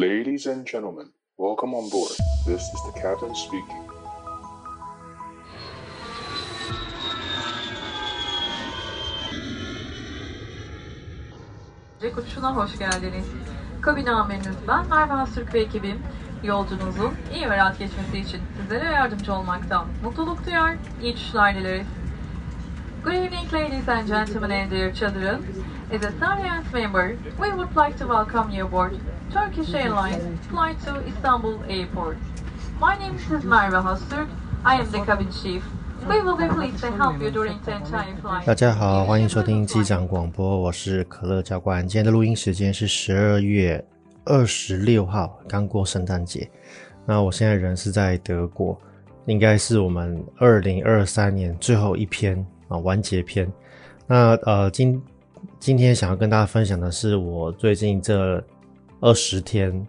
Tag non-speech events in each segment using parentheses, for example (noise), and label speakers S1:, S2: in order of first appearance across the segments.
S1: Ladies and gentlemen, welcome on board. This is the captain speaking.
S2: Jack Uçuşu'na hoş geldiniz. Kabin amiriniz ben Merve Hasürk ve ekibim. Yolcunuzun iyi ve rahat geçmesi için sizlere yardımcı olmaktan mutluluk duyar, iyi uçuşlar dileriz. Good evening ladies and gentlemen and dear children. As a Sarient member, we would like to welcome you aboard Turkish Airlines flight to Istanbul Airport. My name is Merve Hasürk. I am the cabin chief. We will be pleased to help you during the entire flight.
S3: 大家好，欢迎收听机长广播，我是可乐教官。今天的录音时间是十二月二十六号，刚过圣诞节。那我现在人是在德国，应该是我们二零二三年最后一篇啊完结篇。那呃今今天想要跟大家分享的是我最近这二十天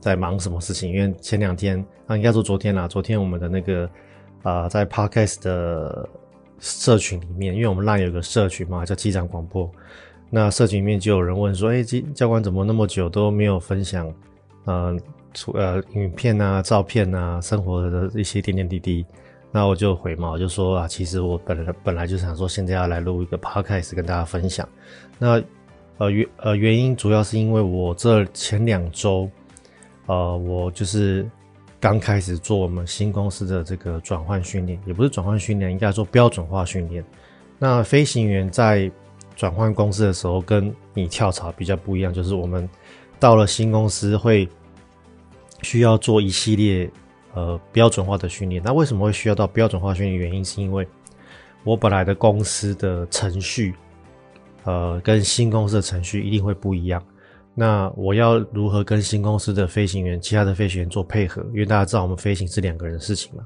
S3: 在忙什么事情，因为前两天啊应该说昨天啦，昨天我们的那个。啊、在 Podcast 的社群里面，因为我们浪有个社群嘛，叫机长广播。那社群里面就有人问说：“哎、欸，教官怎么那么久都没有分享，呃，出呃影片啊、照片啊、生活的一些点点滴滴？”那我就回嘛，我就说啊，其实我本来本来就想说，现在要来录一个 Podcast 跟大家分享。那呃原呃原因主要是因为我这前两周，呃，我就是。刚开始做我们新公司的这个转换训练，也不是转换训练，应该说标准化训练。那飞行员在转换公司的时候，跟你跳槽比较不一样，就是我们到了新公司会需要做一系列呃标准化的训练。那为什么会需要到标准化训练？原因是因为我本来的公司的程序，呃，跟新公司的程序一定会不一样。那我要如何跟新公司的飞行员、其他的飞行员做配合？因为大家知道我们飞行是两个人的事情嘛。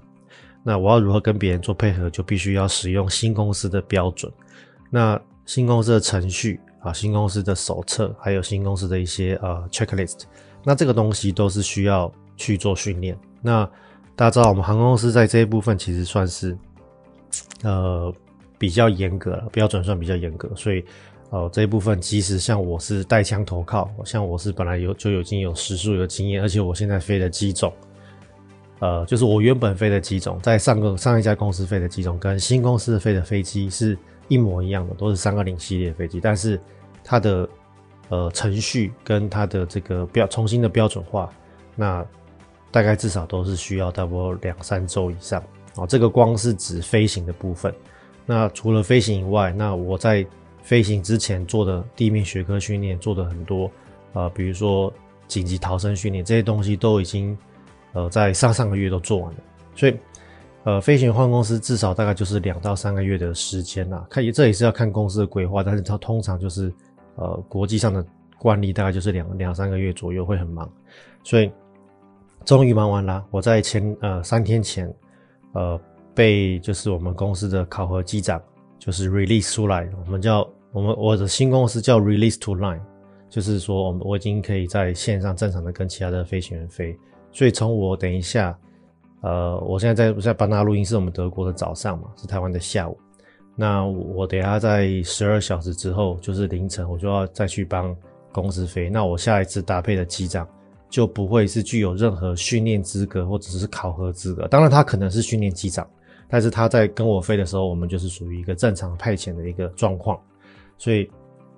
S3: 那我要如何跟别人做配合，就必须要使用新公司的标准。那新公司的程序啊，新公司的手册，还有新公司的一些呃 checklist，那这个东西都是需要去做训练。那大家知道我们航空公司在这一部分其实算是呃比较严格了，标准算比较严格，所以。呃，这一部分其实像我是带枪投靠，像我是本来有就已经有时数有经验，而且我现在飞的机种，呃，就是我原本飞的机种，在上个上一家公司飞的机种，跟新公司飞的飞机是一模一样的，都是三二零系列飞机，但是它的呃程序跟它的这个标重新的标准化，那大概至少都是需要差不多两三周以上。哦，这个光是指飞行的部分。那除了飞行以外，那我在飞行之前做的地面学科训练做的很多，呃，比如说紧急逃生训练这些东西都已经，呃，在上上个月都做完了。所以，呃，飞行换公司至少大概就是两到三个月的时间啦。看，这也是要看公司的规划，但是它通常就是，呃，国际上的惯例大概就是两两三个月左右会很忙。所以，终于忙完了。我在前呃三天前，呃，被就是我们公司的考核机长就是 release 出来，我们叫。我们我的新公司叫 Release to Line，就是说我们我已经可以在线上正常的跟其他的飞行员飞。所以从我等一下，呃，我现在在在班纳录音，是我们德国的早上嘛，是台湾的下午。那我等一下在十二小时之后，就是凌晨，我就要再去帮公司飞。那我下一次搭配的机长就不会是具有任何训练资格或者是考核资格。当然，他可能是训练机长，但是他在跟我飞的时候，我们就是属于一个正常派遣的一个状况。所以，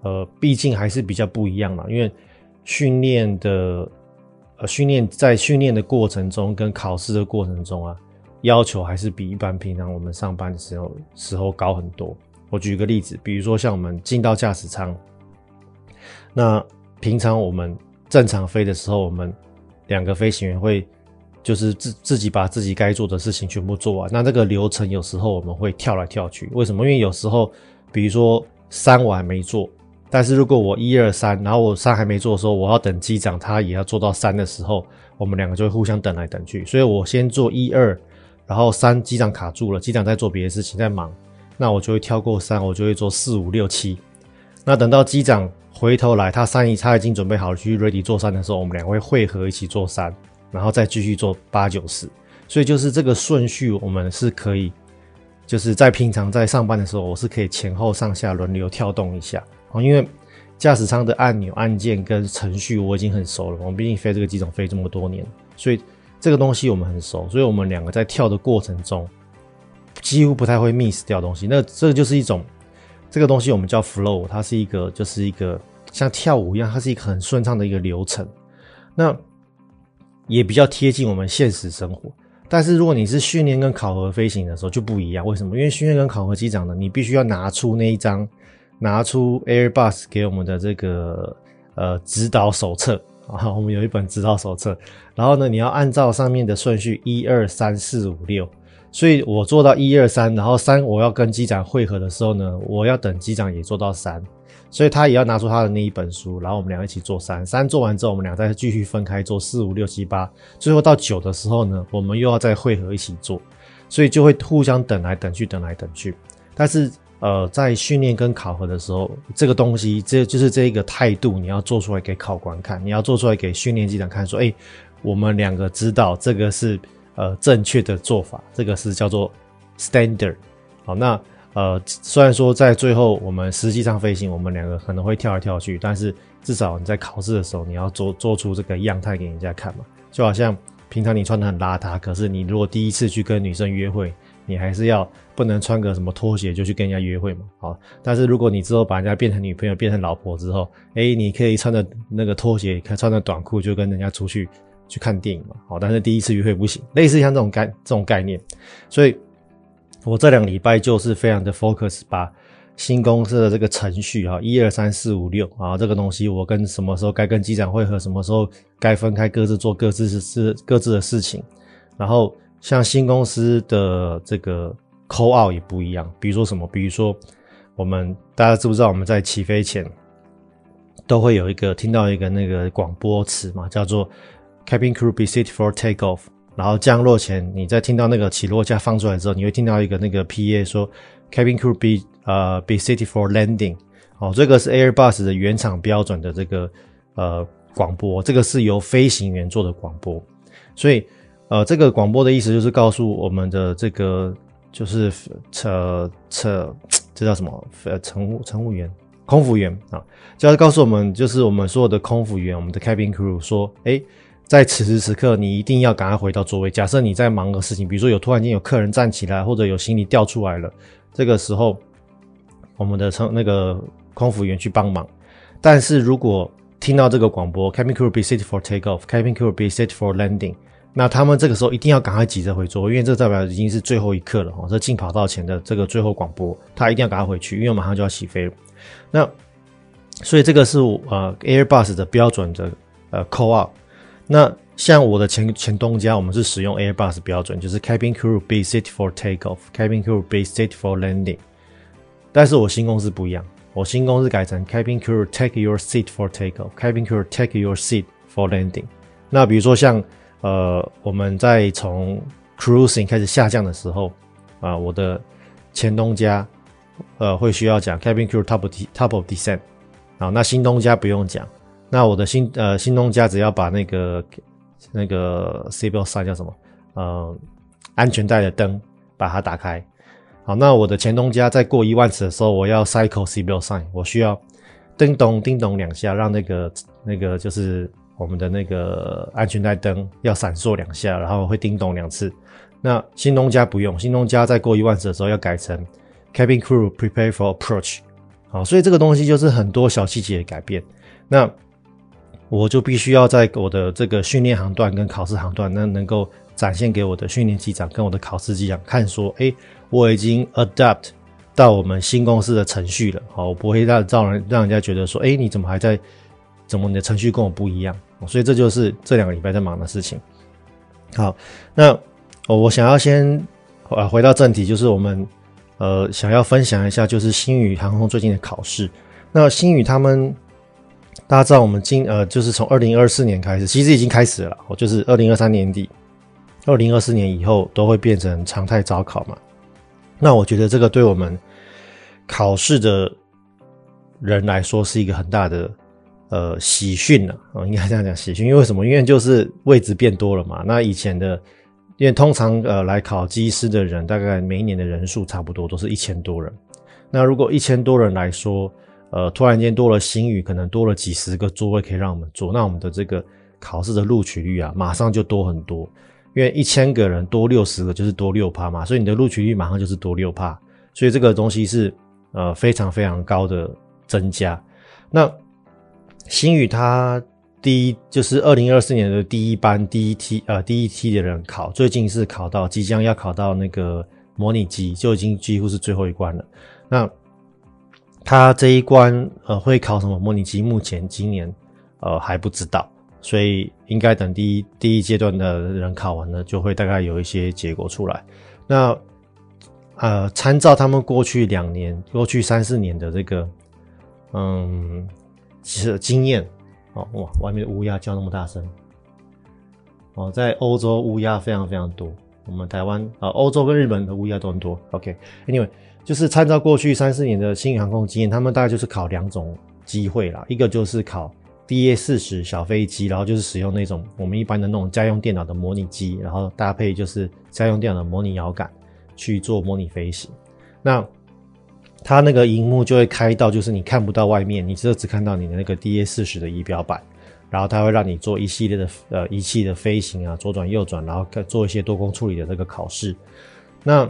S3: 呃，毕竟还是比较不一样嘛，因为训练的，呃，训练在训练的过程中跟考试的过程中啊，要求还是比一般平常我们上班的时候时候高很多。我举个例子，比如说像我们进到驾驶舱，那平常我们正常飞的时候，我们两个飞行员会就是自自己把自己该做的事情全部做完。那这个流程有时候我们会跳来跳去，为什么？因为有时候，比如说。三我还没做，但是如果我一二三，然后我三还没做的时候，我要等机长他也要做到三的时候，我们两个就会互相等来等去。所以我先做一二，然后三机长卡住了，机长在做别的事情在忙，那我就会跳过三，我就会做四五六七。那等到机长回头来，他三一他已经准备好了去 ready 做三的时候，我们两个会汇合一起做三，然后再继续做八九十。所以就是这个顺序，我们是可以。就是在平常在上班的时候，我是可以前后上下轮流跳动一下，因为驾驶舱的按钮、按键跟程序我已经很熟了。我们毕竟飞这个机种飞这么多年，所以这个东西我们很熟。所以我们两个在跳的过程中，几乎不太会 miss 掉东西。那这就是一种这个东西我们叫 flow，它是一个就是一个像跳舞一样，它是一个很顺畅的一个流程。那也比较贴近我们现实生活。但是如果你是训练跟考核飞行的时候就不一样，为什么？因为训练跟考核机长呢，你必须要拿出那一张，拿出 Airbus 给我们的这个呃指导手册啊，我们有一本指导手册，然后呢，你要按照上面的顺序一二三四五六，所以我做到一二三，然后三我要跟机长会合的时候呢，我要等机长也做到三。所以他也要拿出他的那一本书，然后我们俩一起做三，三做完之后，我们俩再继续分开做四五六七八，最后到九的时候呢，我们又要再汇合一起做，所以就会互相等来等去，等来等去。但是呃，在训练跟考核的时候，这个东西这就是这一个态度，你要做出来给考官看，你要做出来给训练机长看，说，哎，我们两个知道这个是呃正确的做法，这个是叫做 standard。好，那。呃，虽然说在最后我们实际上飞行，我们两个可能会跳来跳去，但是至少你在考试的时候，你要做做出这个样态给人家看嘛。就好像平常你穿得很邋遢，可是你如果第一次去跟女生约会，你还是要不能穿个什么拖鞋就去跟人家约会嘛。好，但是如果你之后把人家变成女朋友、变成老婆之后，诶，你可以穿着那个拖鞋，可以穿着短裤就跟人家出去去看电影嘛。好，但是第一次约会不行，类似像这种概这种概念，所以。我这两礼拜就是非常的 focus，把新公司的这个程序啊，一二三四五六啊，这个东西我跟什么时候该跟机长会合，什么时候该分开各自做各自是各自的事情。然后像新公司的这个 call out 也不一样，比如说什么，比如说我们大家知不知道我们在起飞前都会有一个听到一个那个广播词嘛，叫做 Cabin crew be Sit for takeoff。然后降落前，你在听到那个起落架放出来之后，你会听到一个那个 PA 说，Cabin crew be 呃 be seated for landing。哦，这个是 Airbus 的原厂标准的这个呃广播，这个是由飞行员做的广播。所以呃，这个广播的意思就是告诉我们的这个就是车车这叫什么？呃，乘务乘务员、空服员啊，就要告诉我们，就是我们所有的空服员，我们的 Cabin crew 说，诶在此时此刻，你一定要赶快回到座位。假设你在忙个事情，比如说有突然间有客人站起来，或者有行李掉出来了，这个时候我们的乘那个空服员去帮忙。但是如果听到这个广播，Cabin crew be seated for takeoff，Cabin crew be seated for landing，那他们这个时候一定要赶快急着回座位，因为这代表已经是最后一刻了哈。这进跑道前的这个最后广播，他一定要赶快回去，因为马上就要起飞了。那所以这个是呃 Airbus 的标准的呃 call out。那像我的前前东家，我们是使用 Airbus 标准，就是 Cabin crew be Seat for takeoff，Cabin crew be Seat for landing。但是我新公司不一样，我新公司改成 Cabin crew take your seat for takeoff，Cabin crew take your seat for landing。那比如说像呃我们在从 cruising 开始下降的时候啊、我的前东家呃会需要讲 Cabin crew top of top of descent 啊，那新东家不用讲。那我的新呃新东家只要把那个那个 seatbelt sign 叫什么呃安全带的灯把它打开，好，那我的前东家在过一万尺的时候，我要 cycle seatbelt sign，我需要叮咚叮咚两下，让那个那个就是我们的那个安全带灯要闪烁两下，然后会叮咚两次。那新东家不用，新东家在过一万尺的时候要改成 cabin crew prepare for approach，好，所以这个东西就是很多小细节的改变。那我就必须要在我的这个训练航段跟考试航段，那能够展现给我的训练机长跟我的考试机长看，说，哎，我已经 adapt 到我们新公司的程序了，好，我不会让让人让人家觉得说，哎，你怎么还在，怎么你的程序跟我不一样？所以这就是这两个礼拜在忙的事情。好，那我想要先呃回到正题，就是我们呃想要分享一下，就是星宇航空最近的考试。那星宇他们。大家知道，我们今呃，就是从二零二四年开始，其实已经开始了。我就是二零二三年底，二零二四年以后都会变成常态招考嘛。那我觉得这个对我们考试的人来说是一个很大的呃喜讯呢。啊，应该这样讲喜讯，因为为什么？因为就是位置变多了嘛。那以前的，因为通常呃来考机师的人，大概每一年的人数差不多都是一千多人。那如果一千多人来说，呃，突然间多了新宇，可能多了几十个座位可以让我们坐，那我们的这个考试的录取率啊，马上就多很多。因为一千个人多六十个就是多六趴嘛，所以你的录取率马上就是多六趴，所以这个东西是呃非常非常高的增加。那新宇它第一就是二零二四年的第一班第一梯呃第一梯的人考，最近是考到即将要考到那个模拟机，就已经几乎是最后一关了。那他这一关呃会考什么模拟机？目前今年呃还不知道，所以应该等第一第一阶段的人考完了，就会大概有一些结果出来。那呃参照他们过去两年、过去三四年的这个嗯其实经验哦哇，外面的乌鸦叫那么大声哦，在欧洲乌鸦非常非常多，我们台湾啊欧洲跟日本的乌鸦都很多。OK，Anyway。就是参照过去三四年的新宇航空经验，他们大概就是考两种机会啦，一个就是考 DA 四十小飞机，然后就是使用那种我们一般的那种家用电脑的模拟机，然后搭配就是家用电脑的模拟摇杆去做模拟飞行。那它那个荧幕就会开到，就是你看不到外面，你只只看到你的那个 DA 四十的仪表板，然后它会让你做一系列的呃仪器的飞行啊，左转右转，然后做一些多工处理的这个考试。那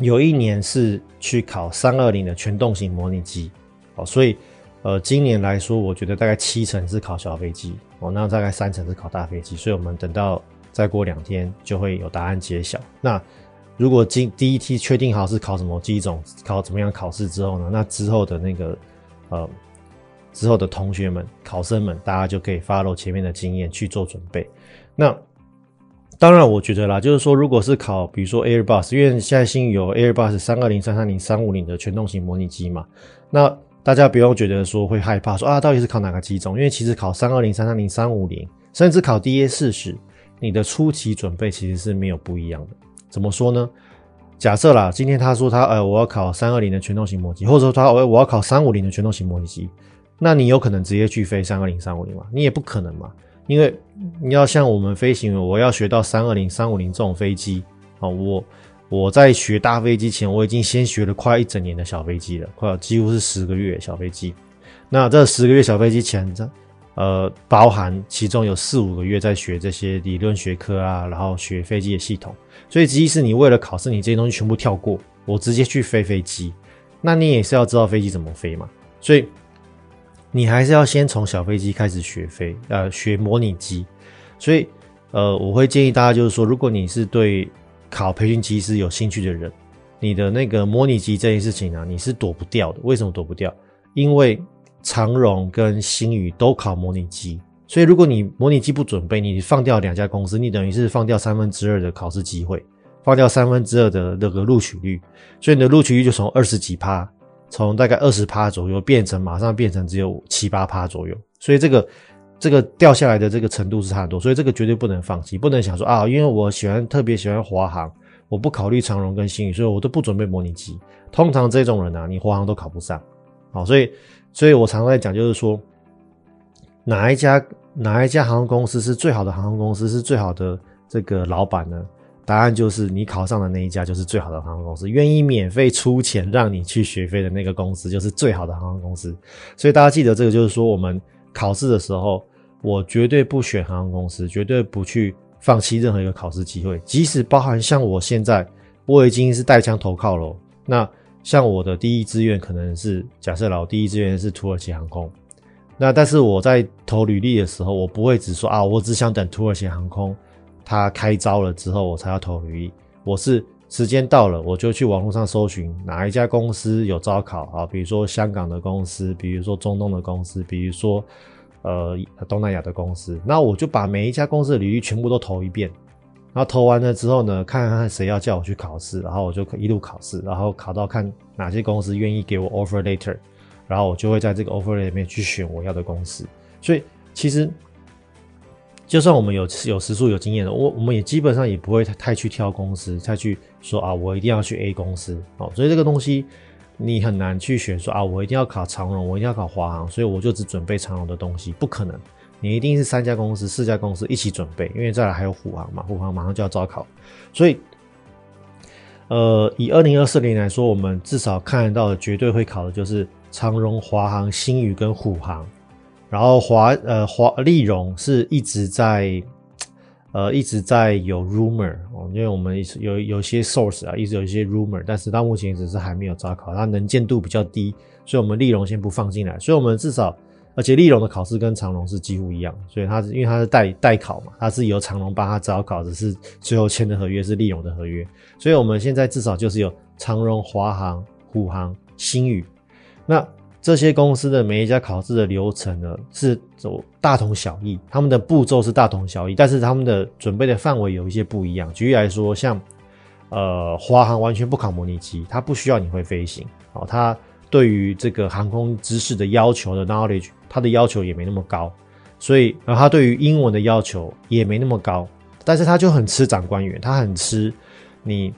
S3: 有一年是去考三二零的全动型模拟机，哦，所以，呃，今年来说，我觉得大概七成是考小飞机，哦，那大概三成是考大飞机，所以我们等到再过两天就会有答案揭晓。那如果今第一梯确定好是考什么机种，考怎么样考试之后呢？那之后的那个，呃，之后的同学们、考生们，大家就可以 follow 前面的经验去做准备。那。当然，我觉得啦，就是说，如果是考，比如说 Airbus，因为现在新有 Airbus 三二零、三三零、三五零的全动型模拟机嘛，那大家不用觉得说会害怕，说啊，到底是考哪个机种？因为其实考三二零、三三零、三五零，甚至考 DA 四十，你的初期准备其实是没有不一样的。怎么说呢？假设啦，今天他说他呃，我要考三二零的全动型模拟机，或者说他我我要考三五零的全动型模拟机，那你有可能直接去飞三二零、三五零吗？你也不可能嘛。因为你要像我们飞行员，我要学到三二零、三五零这种飞机啊，我我在学大飞机前，我已经先学了快一整年的小飞机了，快几乎是十个月小飞机。那这十个月小飞机前，这呃包含其中有四五个月在学这些理论学科啊，然后学飞机的系统。所以即使你为了考试，你这些东西全部跳过，我直接去飞飞机，那你也是要知道飞机怎么飞嘛。所以。你还是要先从小飞机开始学飞，呃，学模拟机。所以，呃，我会建议大家就是说，如果你是对考培训机师有兴趣的人，你的那个模拟机这件事情呢，你是躲不掉的。为什么躲不掉？因为长荣跟星宇都考模拟机，所以如果你模拟机不准备，你放掉两家公司，你等于是放掉三分之二的考试机会，放掉三分之二的那个录取率，所以你的录取率就从二十几趴。从大概二十趴左右变成马上变成只有七八趴左右，所以这个这个掉下来的这个程度是差很多，所以这个绝对不能放弃，不能想说啊，因为我喜欢特别喜欢华航，我不考虑长荣跟新宇，所以我都不准备模拟机。通常这种人啊，你华航都考不上，好，所以所以我常常在讲，就是说哪一家哪一家航空公司是最好的航空公司，是最好的这个老板呢？答案就是你考上的那一家就是最好的航空公司，愿意免费出钱让你去学飞的那个公司就是最好的航空公司。所以大家记得这个，就是说我们考试的时候，我绝对不选航空公司，绝对不去放弃任何一个考试机会，即使包含像我现在我已经是带枪投靠了。那像我的第一志愿可能是假设老，第一志愿是土耳其航空。那但是我在投履历的时候，我不会只说啊，我只想等土耳其航空。他开招了之后，我才要投履历。我是时间到了，我就去网络上搜寻哪一家公司有招考啊，比如说香港的公司，比如说中东的公司，比如说呃东南亚的公司。那我就把每一家公司的履历全部都投一遍。然后投完了之后呢，看看谁要叫我去考试，然后我就一路考试，然后考到看哪些公司愿意给我 offer later，然后我就会在这个 offer letter 里面去选我要的公司。所以其实。就算我们有有时数有经验的，我我们也基本上也不会太太去挑公司，再去说啊，我一定要去 A 公司哦。所以这个东西你很难去选说啊，我一定要考长荣，我一定要考华航，所以我就只准备长荣的东西，不可能。你一定是三家公司、四家公司一起准备，因为再来还有虎航嘛，虎航马上就要招考，所以呃，以二零二四年来说，我们至少看得到的绝对会考的就是长荣、华航、星宇跟虎航，然后华呃华丽荣是一直在呃一直在有 rumor 哦，因为我们有有些 source 啊，一直有一些 rumor，但是到目前只是还没有招考，它能见度比较低，所以我们丽荣先不放进来，所以我们至少。而且丽荣的考试跟长荣是几乎一样，所以他是因为他是代代考嘛，他是由长荣帮他招考，只是最后签的合约是丽荣的合约，所以我们现在至少就是有长荣、华航、虎航、星宇，那这些公司的每一家考试的流程呢是走大同小异，他们的步骤是大同小异，但是他们的准备的范围有一些不一样。举例来说，像呃华航完全不考模拟机，它不需要你会飞行，哦，它对于这个航空知识的要求的 knowledge。它的要求也没那么高，所以，然后它对于英文的要求也没那么高，但是它就很吃长官员，它很吃你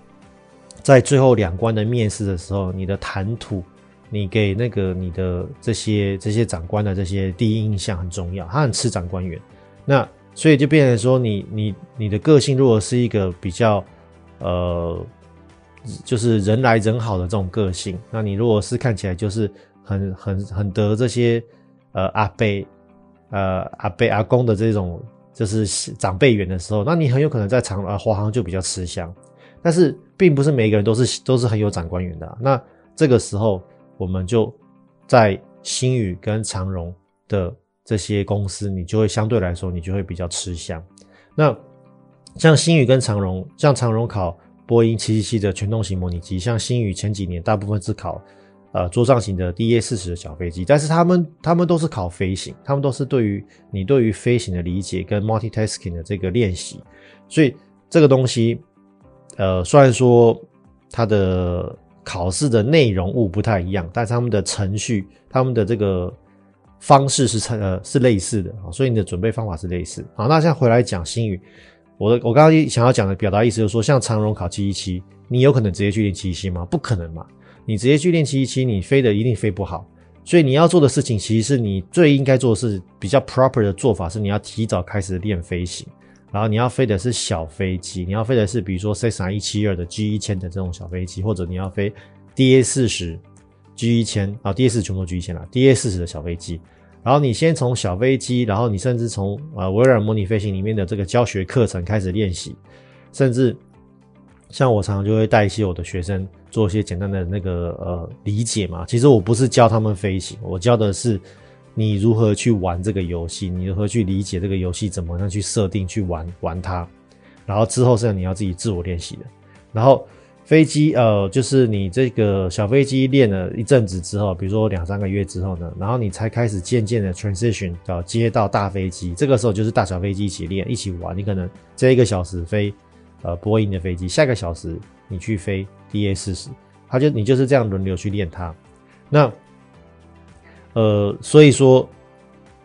S3: 在最后两关的面试的时候，你的谈吐，你给那个你的这些这些长官的这些第一印象很重要，他很吃长官缘。那所以就变成说你，你你的个性如果是一个比较呃，就是人来人好的这种个性，那你如果是看起来就是很很很得这些。呃，阿伯，呃，阿伯阿公的这种就是长辈缘的时候，那你很有可能在长呃华航就比较吃香，但是并不是每个人都是都是很有长官缘的。那这个时候，我们就在星宇跟长荣的这些公司，你就会相对来说，你就会比较吃香。那像星宇跟长荣，像长荣考波音七七七的全动型模拟机，像星宇前几年大部分是考。呃，桌上型的 DA 四十的小飞机，但是他们他们都是考飞行，他们都是对于你对于飞行的理解跟 multitasking 的这个练习，所以这个东西，呃，虽然说它的考试的内容物不太一样，但是他们的程序、他们的这个方式是呃是类似的，所以你的准备方法是类似。好，那现在回来讲新语，我的我刚刚想要讲的表达意思就是说，像长荣考七一七，你有可能直接去练七一七吗？不可能嘛。你直接去练七一七，你飞的一定飞不好。所以你要做的事情，其实是你最应该做的是比较 proper 的做法，是你要提早开始练飞行，然后你要飞的是小飞机，你要飞的是比如说 Cessna 一七二的 G 一千的这种小飞机，或者你要飞 DA 四十 G 一千啊，DA 四十全部 G 一千啦，DA 四十的小飞机。然后你先从小飞机，然后你甚至从呃微软模拟飞行里面的这个教学课程开始练习，甚至。像我常常就会带一些我的学生做一些简单的那个呃理解嘛。其实我不是教他们飞行，我教的是你如何去玩这个游戏，你如何去理解这个游戏，怎么样去设定去玩玩它。然后之后是你要自己自我练习的。然后飞机呃，就是你这个小飞机练了一阵子之后，比如说两三个月之后呢，然后你才开始渐渐的 transition 到接到大飞机。这个时候就是大小飞机一起练，一起玩。你可能这一个小时飞。呃，波音的飞机，下个小时你去飞 DA 四十，他就你就是这样轮流去练它。那呃，所以说，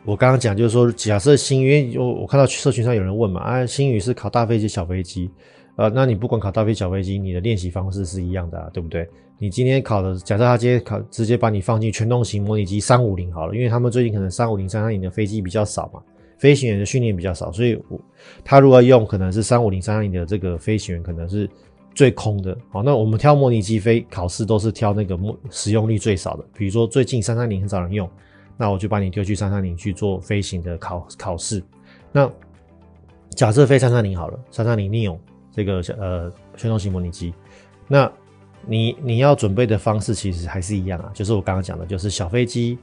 S3: 我刚刚讲就是说，假设星宇，我我看到社群上有人问嘛，啊，星宇是考大飞机、小飞机，呃，那你不管考大飞、小飞机，你的练习方式是一样的啊，对不对？你今天考的，假设他今天考直接把你放进全动型模拟机三五零好了，因为他们最近可能三五零、三三零的飞机比较少嘛。飞行员的训练比较少，所以我他如果用可能是三五零、三三零的这个飞行员，可能是最空的。好，那我们挑模拟机飞考试都是挑那个使用率最少的，比如说最近三三零很少人用，那我就把你丢去三三零去做飞行的考考试。那假设飞三三零好了，三三零 neo 这个呃全动型模拟机，那你你要准备的方式其实还是一样啊，就是我刚刚讲的，就是小飞机。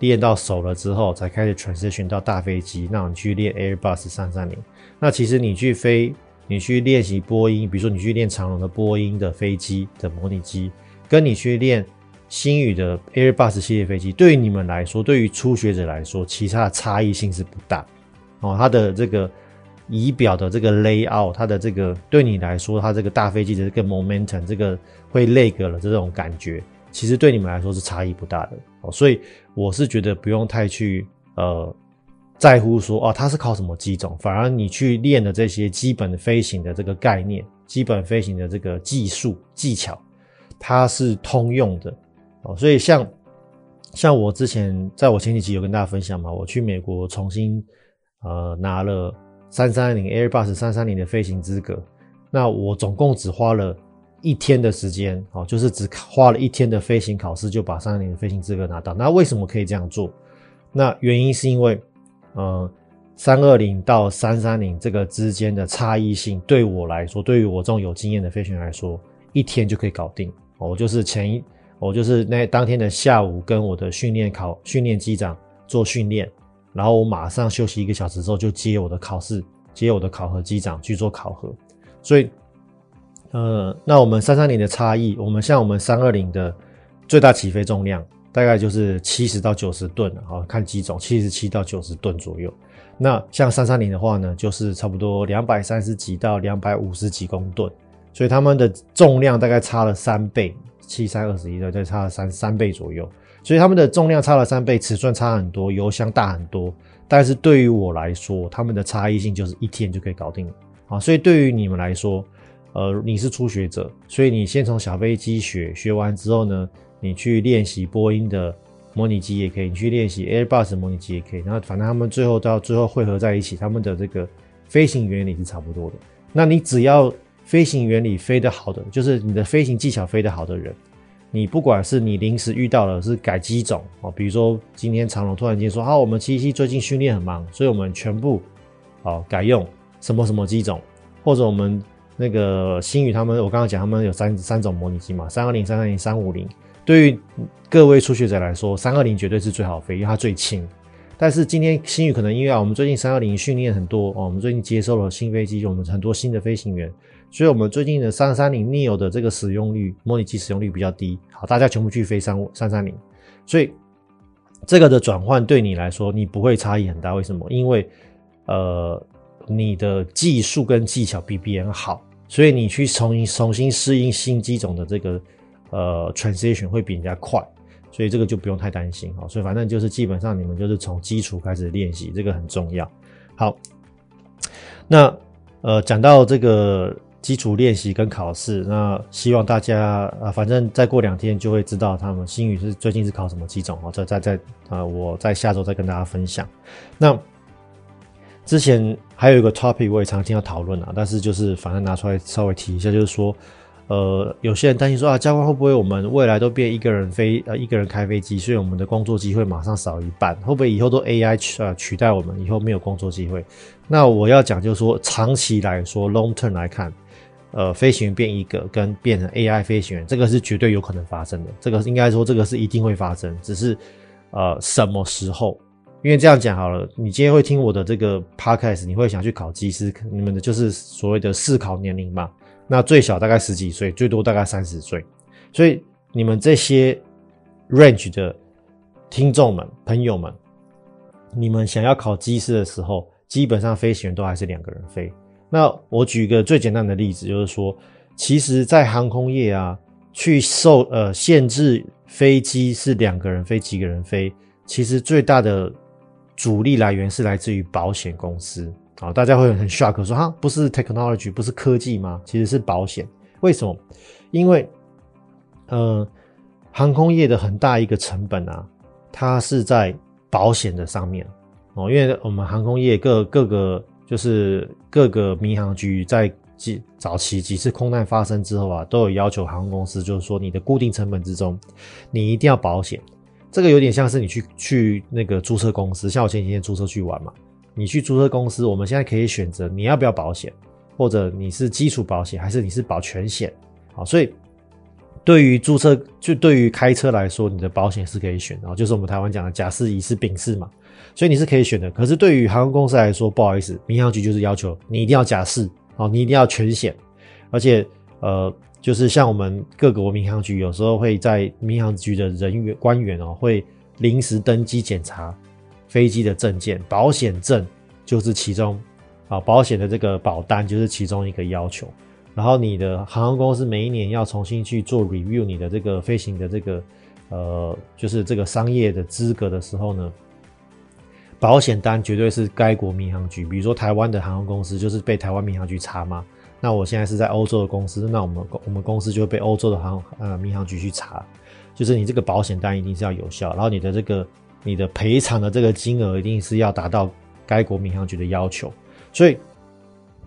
S3: 练到手了之后，才开始 transition 到大飞机。那你去练 Airbus 三三零。那其实你去飞，你去练习波音，比如说你去练长龙的波音的飞机的模拟机，跟你去练星宇的 Airbus 系列飞机，对于你们来说，对于初学者来说，其实它的差异性是不大。哦，它的这个仪表的这个 layout，它的这个对你来说，它这个大飞机的这个 momentum，这个会 lag 了这种感觉。其实对你们来说是差异不大的哦，所以我是觉得不用太去呃在乎说哦，它是考什么机种，反而你去练的这些基本飞行的这个概念、基本飞行的这个技术技巧，它是通用的哦。所以像像我之前在我前几集有跟大家分享嘛，我去美国重新呃拿了三三零 Airbus 三三零的飞行资格，那我总共只花了一天的时间，哦，就是只花了一天的飞行考试就把三三零的飞行资格拿到。那为什么可以这样做？那原因是因为，呃，三二零到三三零这个之间的差异性，对我来说，对于我这种有经验的飞行员来说，一天就可以搞定。我就是前一，我就是那当天的下午跟我的训练考训练机长做训练，然后我马上休息一个小时之后就接我的考试，接我的考核机长去做考核，所以。呃，那我们三三零的差异，我们像我们三二零的最大起飞重量大概就是七十到九十吨啊，看机种七十七到九十吨左右。那像三三零的话呢，就是差不多两百三十几到两百五十几公吨，所以他们的重量大概差了三倍，七三二十一的再差了三三倍左右，所以他们的重量差了三倍，尺寸差很多，油箱大很多。但是对于我来说，他们的差异性就是一天就可以搞定了啊，所以对于你们来说。呃，你是初学者，所以你先从小飞机学，学完之后呢，你去练习波音的模拟机也可以，你去练习 Airbus 模拟机也可以。然后反正他们最后到最后汇合在一起，他们的这个飞行原理是差不多的。那你只要飞行原理飞得好的，就是你的飞行技巧飞得好的人，你不管是你临时遇到了是改机种哦，比如说今天长龙突然间说，啊，我们七七最近训练很忙，所以我们全部哦改用什么什么机种，或者我们。那个星宇他们，我刚刚讲他们有三三种模拟机嘛，三二零、三三零、三五零。对于各位初学者来说，三二零绝对是最好飞，因为它最轻。但是今天星宇可能因为啊，我们最近三二零训练很多哦，我们最近接收了新飞机，我们很多新的飞行员，所以我们最近的三三零 neo 的这个使用率，模拟机使用率比较低。好，大家全部去飞三三三零，所以这个的转换对你来说，你不会差异很大。为什么？因为呃。你的技术跟技巧比别人好，所以你去重新重新适应新机种的这个呃 transition 会比人家快，所以这个就不用太担心哈。所以反正就是基本上你们就是从基础开始练习，这个很重要。好，那呃讲到这个基础练习跟考试，那希望大家啊、反正再过两天就会知道他们星语是最近是考什么几种哦。再再再啊，我在下周再跟大家分享。那。之前还有一个 topic 我也常听到讨论啊，但是就是反正拿出来稍微提一下，就是说，呃，有些人担心说啊，教官会不会我们未来都变一个人飞，呃，一个人开飞机，所以我们的工作机会马上少一半，会不会以后都 AI 取呃取代我们，以后没有工作机会？那我要讲就是说，长期来说，long term 来看，呃，飞行员变一个跟变成 AI 飞行员，这个是绝对有可能发生的，这个应该说这个是一定会发生，只是呃什么时候？因为这样讲好了，你今天会听我的这个 podcast，你会想去考机师，你们的就是所谓的试考年龄嘛。那最小大概十几岁，最多大概三十岁。所以你们这些 range 的听众们、朋友们，你们想要考机师的时候，基本上飞行员都还是两个人飞。那我举一个最简单的例子，就是说，其实，在航空业啊，去受呃限制飞机是两个人飞，几个人飞，其实最大的。主力来源是来自于保险公司啊，大家会很 shock 说哈，不是 technology，不是科技吗？其实是保险。为什么？因为呃，航空业的很大一个成本啊，它是在保险的上面哦。因为我们航空业各各个就是各个民航局在几早期几次空难发生之后啊，都有要求航空公司，就是说你的固定成本之中，你一定要保险。这个有点像是你去去那个租车公司，像我前几天租车去玩嘛。你去租车公司，我们现在可以选择你要不要保险，或者你是基础保险，还是你是保全险。好，所以对于租车，就对于开车来说，你的保险是可以选的，就是我们台湾讲的甲式、乙式、丙式嘛。所以你是可以选的。可是对于航空公司来说，不好意思，民航局就是要求你一定要甲式，哦，你一定要全险，而且呃。就是像我们各国民航局有时候会在民航局的人员官员哦，会临时登机检查飞机的证件，保险证就是其中啊，保险的这个保单就是其中一个要求。然后你的航空公司每一年要重新去做 review 你的这个飞行的这个呃，就是这个商业的资格的时候呢，保险单绝对是该国民航局，比如说台湾的航空公司就是被台湾民航局查嘛。那我现在是在欧洲的公司，那我们我们公司就会被欧洲的航呃民航局去查，就是你这个保险单一定是要有效，然后你的这个你的赔偿的这个金额一定是要达到该国民航局的要求，所以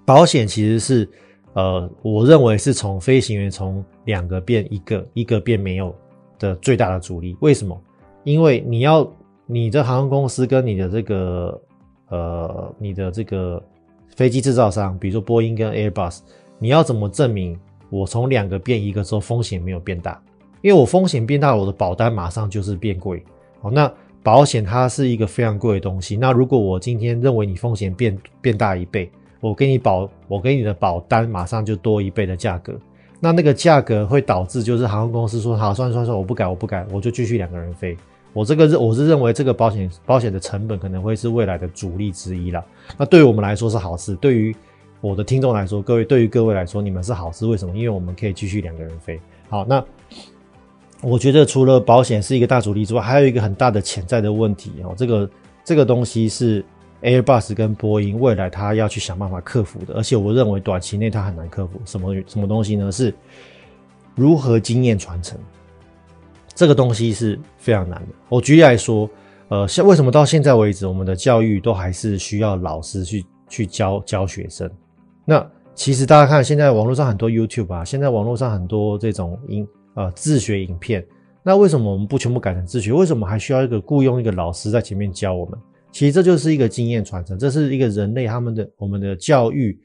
S3: 保险其实是呃，我认为是从飞行员从两个变一个，一个变没有的最大的阻力。为什么？因为你要你的航空公司跟你的这个呃你的这个飞机制造商，比如说波音跟 Airbus，你要怎么证明我从两个变一个之后风险没有变大？因为我风险变大，我的保单马上就是变贵。好，那保险它是一个非常贵的东西。那如果我今天认为你风险变变大一倍，我给你保，我给你的保单马上就多一倍的价格。那那个价格会导致就是航空公司说好，算算算，我不改我不改，我就继续两个人飞。我这个是我是认为这个保险保险的成本可能会是未来的主力之一了。那对于我们来说是好事，对于我的听众来说，各位对于各位来说，你们是好事。为什么？因为我们可以继续两个人飞。好，那。我觉得除了保险是一个大主力之外，还有一个很大的潜在的问题哦。这个这个东西是 Airbus 跟波音未来它要去想办法克服的，而且我认为短期内它很难克服。什么什么东西呢？是如何经验传承？这个东西是非常难的。我举例来说，呃，像为什么到现在为止，我们的教育都还是需要老师去去教教学生？那其实大家看，现在网络上很多 YouTube 啊，现在网络上很多这种音。呃，自学影片，那为什么我们不全部改成自学？为什么还需要一个雇佣一个老师在前面教我们？其实这就是一个经验传承，这是一个人类他们的我们的教育，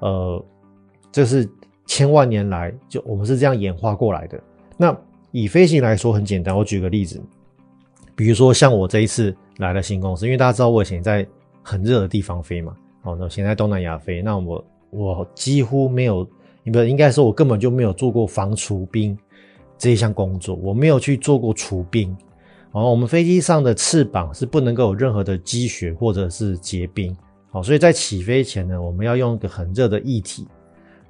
S3: 呃，这是千万年来就我们是这样演化过来的。那以飞行来说很简单，我举个例子，比如说像我这一次来了新公司，因为大家知道我以前在很热的地方飞嘛，哦，那现在东南亚飞，那我我几乎没有，不应该说我根本就没有做过防除冰。这一项工作我没有去做过除冰，哦，我们飞机上的翅膀是不能够有任何的积雪或者是结冰，好，所以在起飞前呢，我们要用一个很热的液体，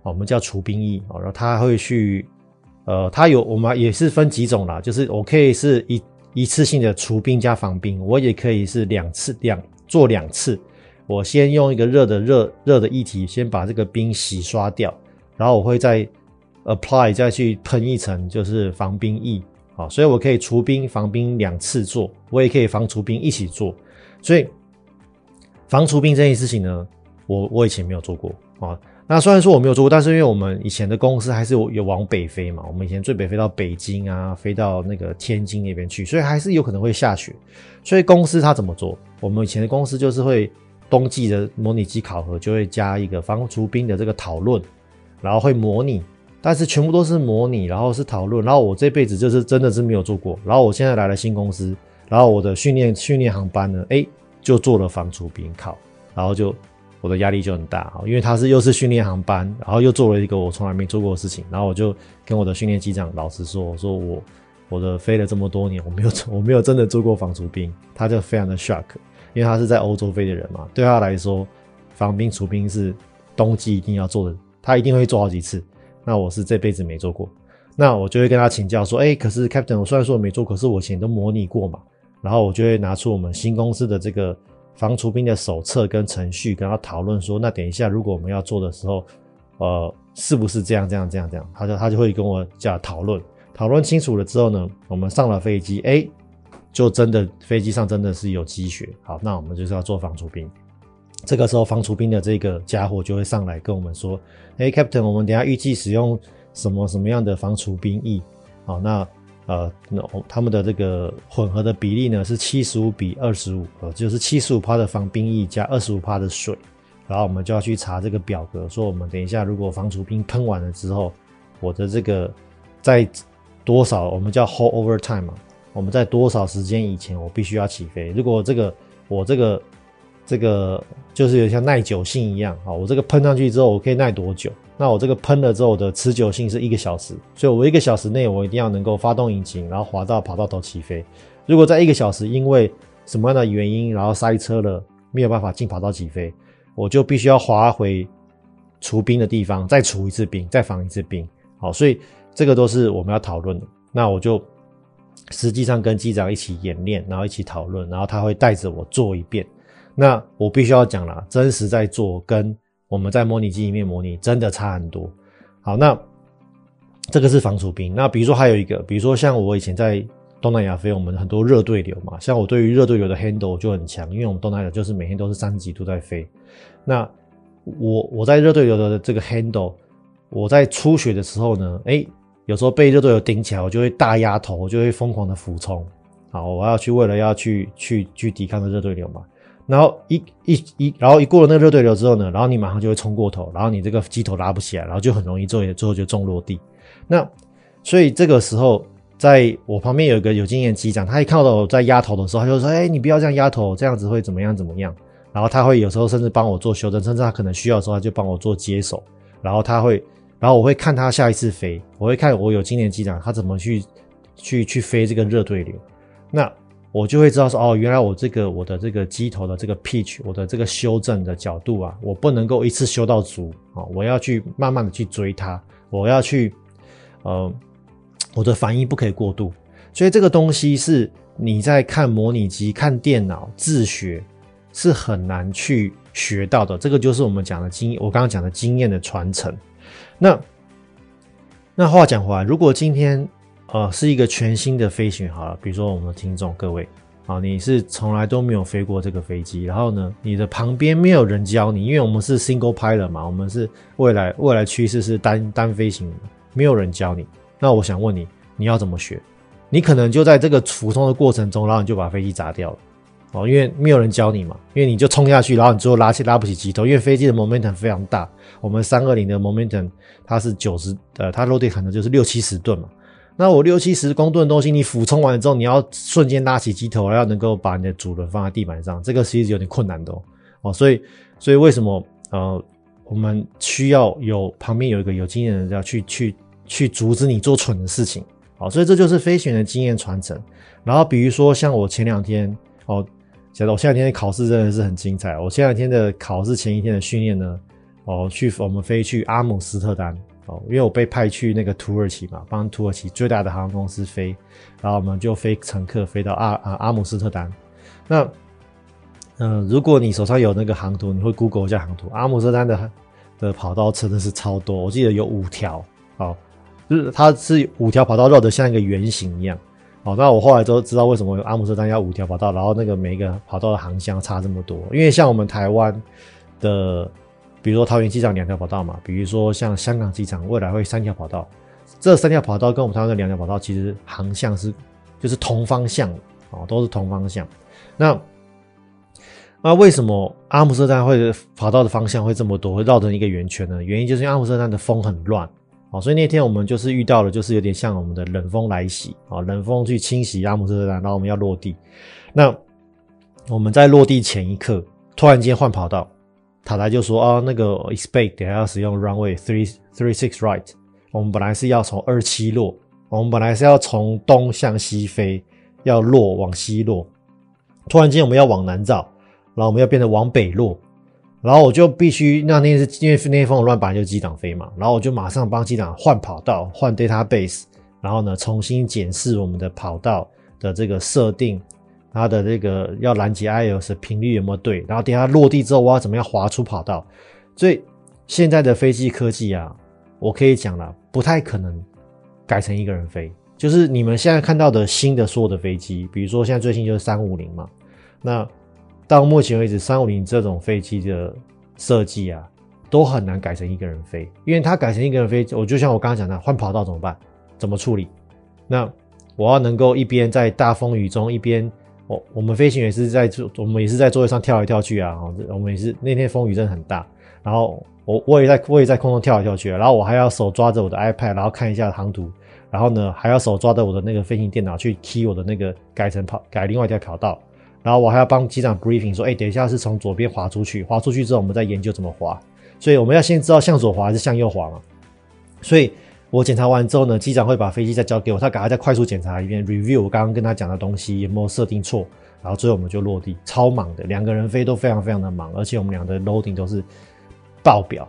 S3: 我们叫除冰液，然后它会去，呃，它有我们也是分几种啦，就是我可以是一一次性的除冰加防冰，我也可以是两次两做两次，我先用一个热的热热的液体先把这个冰洗刷掉，然后我会再。Apply 再去喷一层就是防冰液，好，所以我可以除冰、防冰两次做，我也可以防除冰一起做。所以防除冰这件事情呢，我我以前没有做过啊。那虽然说我没有做过，但是因为我们以前的公司还是有有往北飞嘛，我们以前最北飞到北京啊，飞到那个天津那边去，所以还是有可能会下雪。所以公司它怎么做？我们以前的公司就是会冬季的模拟机考核就会加一个防除冰的这个讨论，然后会模拟。但是全部都是模拟，然后是讨论，然后我这辈子就是真的是没有做过。然后我现在来了新公司，然后我的训练训练航班呢，哎，就做了防除冰考，然后就我的压力就很大啊，因为他是又是训练航班，然后又做了一个我从来没做过的事情，然后我就跟我的训练机长老师说，我说我我的飞了这么多年，我没有做 (laughs) 我没有真的做过防除冰，他就非常的 shock，因为他是在欧洲飞的人嘛，对他来说，防冰除冰是冬季一定要做的，他一定会做好几次。那我是这辈子没做过，那我就会跟他请教说，哎、可是 Captain，我虽然说没做，可是我以前都模拟过嘛。然后我就会拿出我们新公司的这个防除冰的手册跟程序，跟他讨论说，那等一下如果我们要做的时候，呃，是不是这样这样这样这样？他就他就会跟我讲讨论，讨论清楚了之后呢，我们上了飞机，哎、就真的飞机上真的是有积雪，好，那我们就是要做防除冰。这个时候，防除冰的这个家伙就会上来跟我们说：“哎，Captain，我们等下预计使用什么什么样的防除冰液？好，那呃，那他们的这个混合的比例呢是七十五比二十五，呃，就是七十五趴的防冰液加二十五趴的水。然后我们就要去查这个表格，说我们等一下如果防除冰喷完了之后，我的这个在多少，我们叫 hold over time 嘛，我们在多少时间以前我必须要起飞？如果这个我这个。这个就是有像耐久性一样啊，我这个喷上去之后，我可以耐多久？那我这个喷了之后的持久性是一个小时，所以我一个小时内我一定要能够发动引擎，然后滑到跑道头起飞。如果在一个小时因为什么样的原因，然后塞车了，没有办法进跑道起飞，我就必须要滑回除冰的地方，再除一次冰，再防一次冰。好，所以这个都是我们要讨论的。那我就实际上跟机长一起演练，然后一起讨论，然后他会带着我做一遍。那我必须要讲了，真实在做跟我们在模拟机里面模拟真的差很多。好，那这个是防除冰。那比如说还有一个，比如说像我以前在东南亚飞，我们很多热对流嘛，像我对于热对流的 handle 就很强，因为我们东南亚就是每天都是三十几度在飞。那我我在热对流的这个 handle，我在初学的时候呢，哎，有时候被热对流顶起来，我就会大压头，我就会疯狂的俯冲，好，我要去为了要去去去抵抗的热对流嘛。然后一一一，然后一过了那个热对流之后呢，然后你马上就会冲过头，然后你这个机头拉不起来，然后就很容易最后最后就重落地。那所以这个时候，在我旁边有个有经验机长，他一看到我在压头的时候，他就说：“哎，你不要这样压头，这样子会怎么样怎么样。”然后他会有时候甚至帮我做修正，甚至他可能需要的时候，他就帮我做接手。然后他会，然后我会看他下一次飞，我会看我有经验机长他怎么去去去飞这个热对流。那我就会知道说，哦，原来我这个我的这个机头的这个 pitch，我的这个修正的角度啊，我不能够一次修到足啊，我要去慢慢的去追它，我要去，呃，我的反应不可以过度，所以这个东西是你在看模拟机、看电脑自学是很难去学到的，这个就是我们讲的经，我刚刚讲的经验的传承。那那话讲回来，如果今天。呃，是一个全新的飞行员好了，比如说我们的听众各位，啊，你是从来都没有飞过这个飞机，然后呢，你的旁边没有人教你，因为我们是 single pilot 嘛，我们是未来未来趋势是单单飞行，没有人教你。那我想问你，你要怎么学？你可能就在这个俯冲的过程中，然后你就把飞机砸掉了，哦，因为没有人教你嘛，因为你就冲下去，然后你最后拉起拉不起机头，因为飞机的 momentum 非常大，我们三二零的 momentum 它是九十，呃，它落地可能就是六七十吨嘛。那我六七十公吨的东西，你俯冲完了之后，你要瞬间拉起机头，要能够把你的主人放在地板上，这个其实有点困难的哦。哦，所以，所以为什么呃，我们需要有旁边有一个有经验的人要去去去阻止你做蠢的事情？好，所以这就是飞行的经验传承。然后比如说像我前两天哦，觉得我前两天的考试真的是很精彩。我前两天的考试前一天的训练呢，哦，去我们飞去阿姆斯特丹。哦，因为我被派去那个土耳其嘛，帮土耳其最大的航空公司飞，然后我们就飞乘客飞到阿啊阿姆斯特丹。那，嗯、如果你手上有那个航图，你会 Google 一下航图。阿姆斯特丹的的跑道真的是超多，我记得有五条，哦，就是它是五条跑道绕得像一个圆形一样。哦，那我后来都知道为什么阿姆斯特丹要五条跑道，然后那个每一个跑道的航向差这么多，因为像我们台湾的。比如说桃园机场两条跑道嘛，比如说像香港机场未来会三条跑道，这三条跑道跟我们台湾的两条跑道其实航向是就是同方向哦，都是同方向。那那为什么阿姆斯特丹会跑道的方向会这么多，会绕成一个圆圈呢？原因就是因为阿姆斯特丹的风很乱哦，所以那天我们就是遇到了，就是有点像我们的冷风来袭啊，冷风去侵袭阿姆斯特丹，然后我们要落地。那我们在落地前一刻，突然间换跑道。塔台就说啊，那个 expect 等下要使用 runway three three six right。我们本来是要从二七落，我们本来是要从东向西飞，要落往西落。突然间我们要往南找，然后我们要变成往北落，然后我就必须那天是因为那天风乱，本来就机长飞嘛，然后我就马上帮机长换跑道，换 database，然后呢重新检视我们的跑道的这个设定。它的这个要拦截 IOS 的频率有没有对？然后等下落地之后，我要怎么样滑出跑道？所以现在的飞机科技啊，我可以讲了，不太可能改成一个人飞。就是你们现在看到的新的所有的飞机，比如说现在最新就是三五零嘛，那到目前为止，三五零这种飞机的设计啊，都很难改成一个人飞，因为它改成一个人飞，我就像我刚刚讲的，换跑道怎么办？怎么处理？那我要能够一边在大风雨中一边。我我们飞行员是在座，我们也是在座位上跳来跳去啊。我们也是那天风雨真的很大，然后我我也在我也在空中跳来跳去，然后我还要手抓着我的 iPad，然后看一下航图，然后呢还要手抓着我的那个飞行电脑去 key 我的那个改成跑改另外一条跑道，然后我还要帮机长 briefing 说，哎，等一下是从左边滑出去，滑出去之后我们再研究怎么滑，所以我们要先知道向左滑还是向右滑嘛，所以。我检查完之后呢，机长会把飞机再交给我，他赶快再快速检查一遍，review 我刚刚跟他讲的东西有没有设定错，然后最后我们就落地，超忙的，两个人飞都非常非常的忙，而且我们俩的 loading 都是爆表，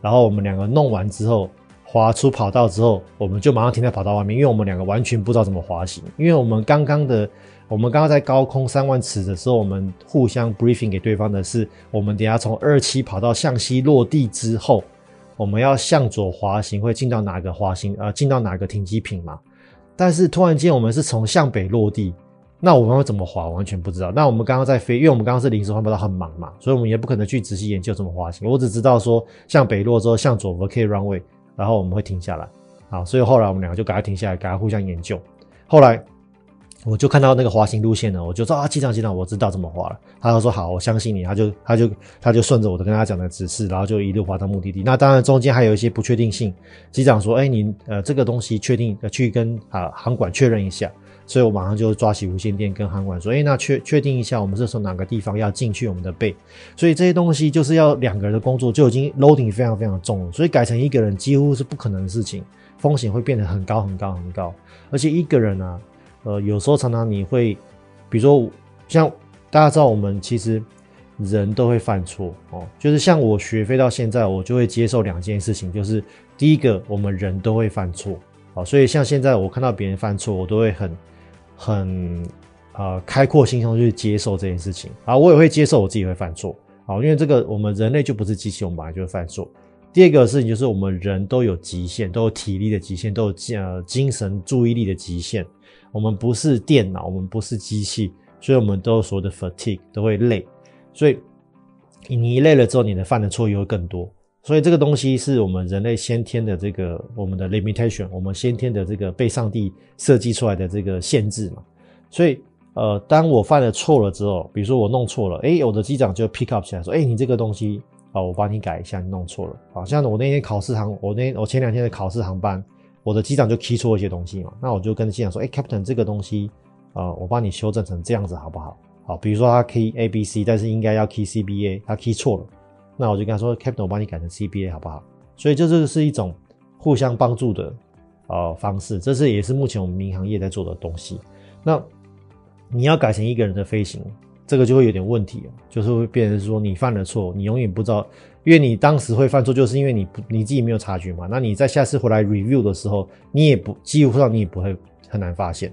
S3: 然后我们两个弄完之后，滑出跑道之后，我们就马上停在跑道外面，因为我们两个完全不知道怎么滑行，因为我们刚刚的，我们刚刚在高空三万尺的时候，我们互相 briefing 给对方的是，我们等下从二七跑道向西落地之后。我们要向左滑行，会进到哪个滑行？呃，进到哪个停机坪嘛？但是突然间我们是从向北落地，那我们会怎么滑？完全不知道。那我们刚刚在飞，因为我们刚刚是临时换跑道，很忙嘛，所以我们也不可能去仔细研究怎么滑行。我只知道说向北落之后向左我们可以 runway，然后我们会停下来，好，所以后来我们两个就赶快停下来，赶快互相研究。后来我就看到那个滑行路线了，我就说啊，机长机长，我知道怎么滑了。他就说好，我相信你。他就他就他就顺着我的跟他讲的指示，然后就一路滑到目的地。那当然中间还有一些不确定性。机长说，哎、你呃这个东西确定去跟啊航管确认一下。所以我马上就抓起无线电跟航管说：“哎、那确确定一下，我们是从哪个地方要进去我们的背。所以这些东西就是要两个人的工作就已经 loading 非常非常重，所以改成一个人几乎是不可能的事情，风险会变得很高很高很高。而且一个人啊，呃，有时候常常你会，比如说像大家知道，我们其实人都会犯错哦，就是像我学飞到现在，我就会接受两件事情，就是第一个，我们人都会犯错，好，所以像现在我看到别人犯错，我都会很。很呃开阔心胸去接受这件事情啊，我也会接受我自己会犯错啊，因为这个我们人类就不是机器，我们本来就会犯错。第二个事情就是我们人都有极限，都有体力的极限，都有呃精神注意力的极限。我们不是电脑，我们不是机器，所以我们都有所谓的 fatigue，都会累。所以你累了之后，你的犯的错又会更多。所以这个东西是我们人类先天的这个我们的 limitation，我们先天的这个被上帝设计出来的这个限制嘛。所以呃，当我犯了错了之后，比如说我弄错了，诶，我的机长就 pick up 起来说，诶，你这个东西啊，我帮你改一下，你弄错了。好像我那天考试航，我那我前两天的考试航班，我的机长就 key 错一些东西嘛，那我就跟机长说，诶，Captain，这个东西啊，我帮你修正成这样子好不好？好，比如说他 key A B C，但是应该要 key C B A，他 key 错了。那我就跟他说，Captain，我帮你改成 CBA 好不好？所以这这个是一种互相帮助的呃方式，这是也是目前我们民航业在做的东西。那你要改成一个人的飞行，这个就会有点问题，就是会变成说你犯了错，你永远不知道，因为你当时会犯错，就是因为你不你自己没有察觉嘛。那你在下次回来 review 的时候，你也不几乎上你也不会很难发现，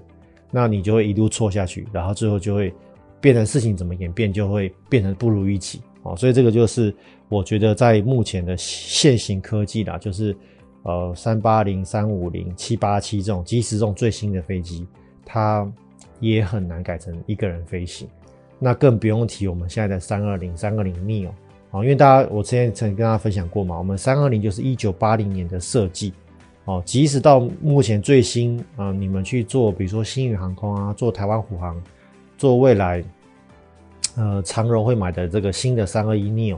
S3: 那你就会一路错下去，然后最后就会变成事情怎么演变，就会变成不如预期。哦，所以这个就是我觉得在目前的现行科技啦，就是呃三八零、三五零、七八七这种，即使这种最新的飞机，它也很难改成一个人飞行。那更不用提我们现在的三二零、三二零 neo 因为大家我之前曾跟大家分享过嘛，我们三二零就是一九八零年的设计哦，即使到目前最新啊，你们去做，比如说星宇航空啊，做台湾虎航，做未来。呃，长荣会买的这个新的三二一 neo，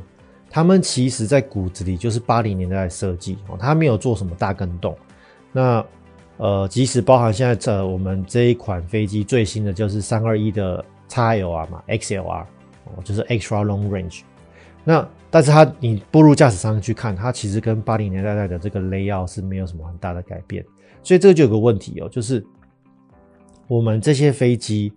S3: 他们其实在骨子里就是八零年代的设计哦，他没有做什么大更动。那呃，即使包含现在这我们这一款飞机最新的就是三二一的 XLR 嘛，XLR 哦，就是 Extra Long Range。那但是它你步入驾驶舱去看，它其实跟八零年代代的这个 layout 是没有什么很大的改变。所以这个就有个问题哦，就是我们这些飞机。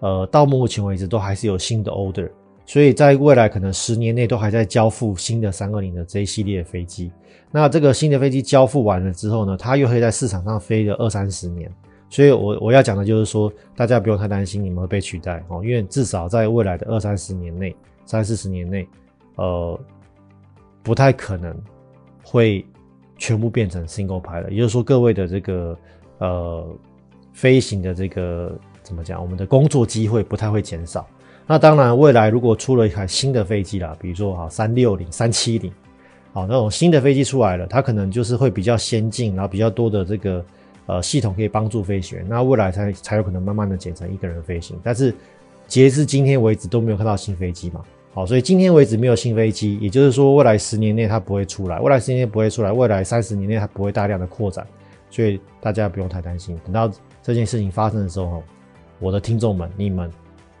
S3: 呃，到目前为止都还是有新的 order，所以在未来可能十年内都还在交付新的三二零的这一系列飞机。那这个新的飞机交付完了之后呢，它又会在市场上飞个二三十年。所以我我要讲的就是说，大家不用太担心你们会被取代哦，因为至少在未来的二三十年内、三四十年内，呃，不太可能会全部变成 single pilot，也就是说，各位的这个呃飞行的这个。怎么讲？我们的工作机会不太会减少。那当然，未来如果出了一台新的飞机啦，比如说哈三六零、三七零，好那种新的飞机出来了，它可能就是会比较先进，然后比较多的这个呃系统可以帮助飞行员。那未来才才有可能慢慢的减成一个人飞行。但是截至今天为止都没有看到新飞机嘛？好，所以今天为止没有新飞机，也就是说未来十年内它不会出来，未来十年内不会出来，未来三十年内它不会大量的扩展。所以大家不用太担心。等到这件事情发生的时候。我的听众们，你们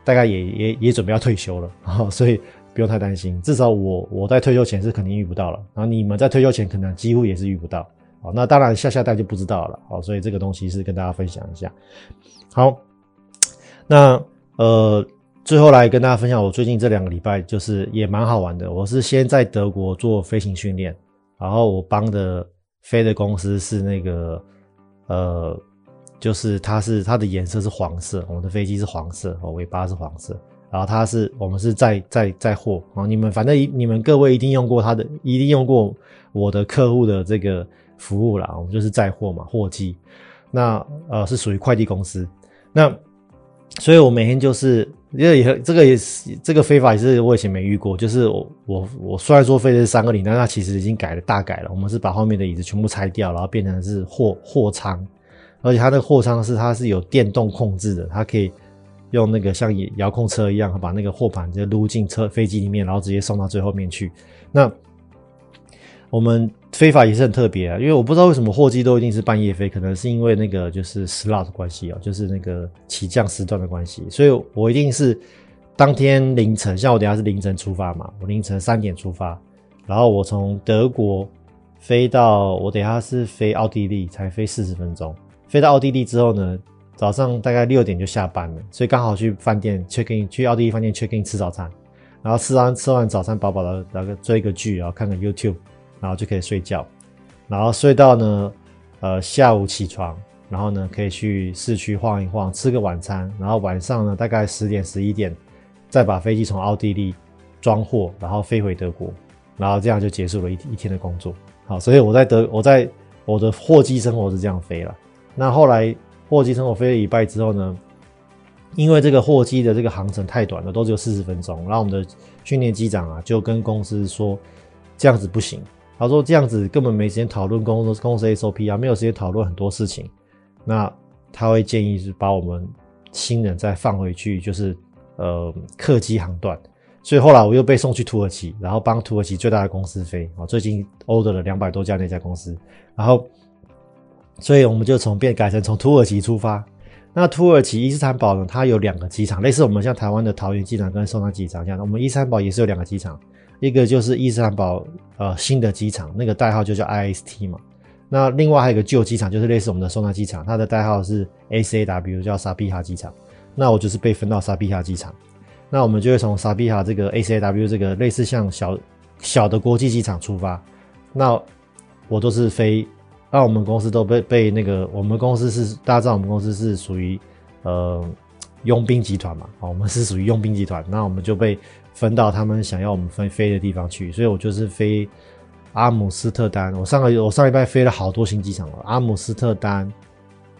S3: 大概也也也准备要退休了，哦，所以不用太担心。至少我我在退休前是肯定遇不到了，然后你们在退休前可能几乎也是遇不到。好，那当然下下代就不知道了。好，所以这个东西是跟大家分享一下。好，那呃，最后来跟大家分享，我最近这两个礼拜就是也蛮好玩的。我是先在德国做飞行训练，然后我帮的飞的公司是那个呃。就是它是它的颜色是黄色，我们的飞机是黄色，哦，尾巴是黄色，然后它是我们是载载载货啊，你们反正你们各位一定用过它的，一定用过我的客户的这个服务啦，我们就是载货嘛，货机，那呃是属于快递公司，那所以我每天就是因为也这个也是这个非法也是我以前没遇过，就是我我我虽然说飞的是三个零，但它其实已经改了大改了。我们是把后面的椅子全部拆掉，然后变成是货货舱，而且它的货舱是它是有电动控制的，它可以用那个像遥控车一样，把那个货盘就撸进车飞机里面，然后直接送到最后面去。那我们飞法也是很特别啊，因为我不知道为什么货机都一定是半夜飞，可能是因为那个就是 slot 的关系哦，就是那个起降时段的关系，所以我一定是当天凌晨，像我等下是凌晨出发嘛，我凌晨三点出发，然后我从德国飞到我等下是飞奥地利，才飞四十分钟，飞到奥地利之后呢，早上大概六点就下班了，所以刚好去饭店 check in，去奥地利饭店 check in 吃早餐，然后吃完吃完早餐饱饱的，然后追个剧，然后看看 YouTube。然后就可以睡觉，然后睡到呢，呃，下午起床，然后呢，可以去市区晃一晃，吃个晚餐，然后晚上呢，大概十点十一点，再把飞机从奥地利装货，然后飞回德国，然后这样就结束了一一天的工作。好，所以我在德，我在我的货机生活是这样飞了。那后来货机生活飞了一拜之后呢，因为这个货机的这个航程太短了，都只有四十分钟，然后我们的训练机长啊就跟公司说，这样子不行。他说这样子根本没时间讨论公司公司 SOP 啊，没有时间讨论很多事情。那他会建议是把我们新人再放回去，就是呃客机航段。所以后来我又被送去土耳其，然后帮土耳其最大的公司飞啊，最近 order 了两百多家那家公司。然后，所以我们就从变改成从土耳其出发。那土耳其伊斯坦堡呢，它有两个机场，类似我们像台湾的桃园机场跟松山机场这样。我们伊斯坦堡也是有两个机场。一个就是伊斯坦堡呃新的机场，那个代号就叫 IST 嘛。那另外还有一个旧机场，就是类似我们的松山机场，它的代号是 A C A W，叫萨比哈机场。那我就是被分到萨比哈机场。那我们就会从萨比哈这个 A C A W 这个类似像小小的国际机场出发。那我都是飞，那我们公司都被被那个我们公司是大家知道我们公司是属于呃佣兵集团嘛，我们是属于佣兵集团，那我们就被。分到他们想要我们飞飞的地方去，所以我就是飞阿姆斯特丹。我上个我上礼拜飞了好多新机场了，阿姆斯特丹，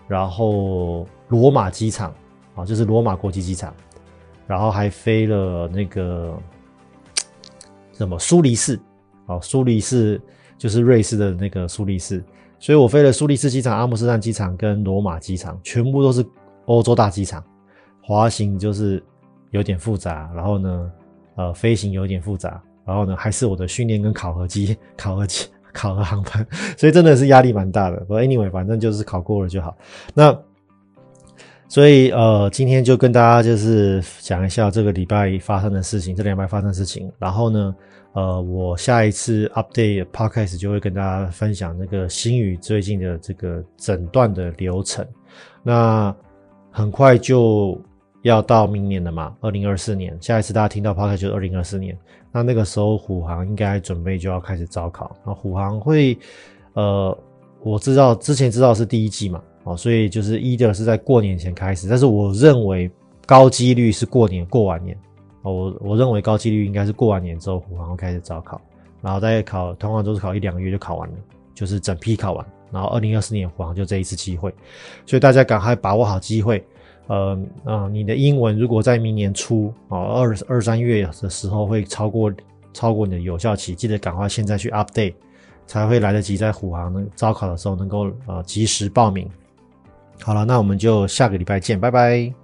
S3: 然后罗马机场啊，就是罗马国际机场，然后还飞了那个什么苏黎世，哦，苏黎世就是瑞士的那个苏黎世，所以我飞了苏黎世机场、阿姆斯特丹机场跟罗马机场，全部都是欧洲大机场，滑行就是有点复杂，然后呢。呃，飞行有点复杂，然后呢，还是我的训练跟考核机、(laughs) 考核机、(laughs) 考核航班，所以真的是压力蛮大的。不过 anyway，反正就是考过了就好。那所以呃，今天就跟大家就是讲一下这个礼拜发生的事情，这两礼拜发生的事情。然后呢，呃，我下一次 update podcast 就会跟大家分享那个星宇最近的这个诊断的流程。那很快就。要到明年了嘛，二零二四年，下一次大家听到 p o c a s t 就是二零二四年。那那个时候虎航应该准备就要开始招考。那虎航会，呃，我知道之前知道是第一季嘛，哦，所以就是一的是在过年前开始，但是我认为高几率是过年过完年，哦，我我认为高几率应该是过完年之后虎航会开始招考，然后再考，通常都是考一两个月就考完了，就是整批考完，然后二零二四年虎航就这一次机会，所以大家赶快把握好机会。呃，啊，你的英文如果在明年初啊二二三月的时候会超过超过你的有效期，记得赶快现在去 update，才会来得及在虎航能招考的时候能够呃及时报名。好了，那我们就下个礼拜见，拜拜。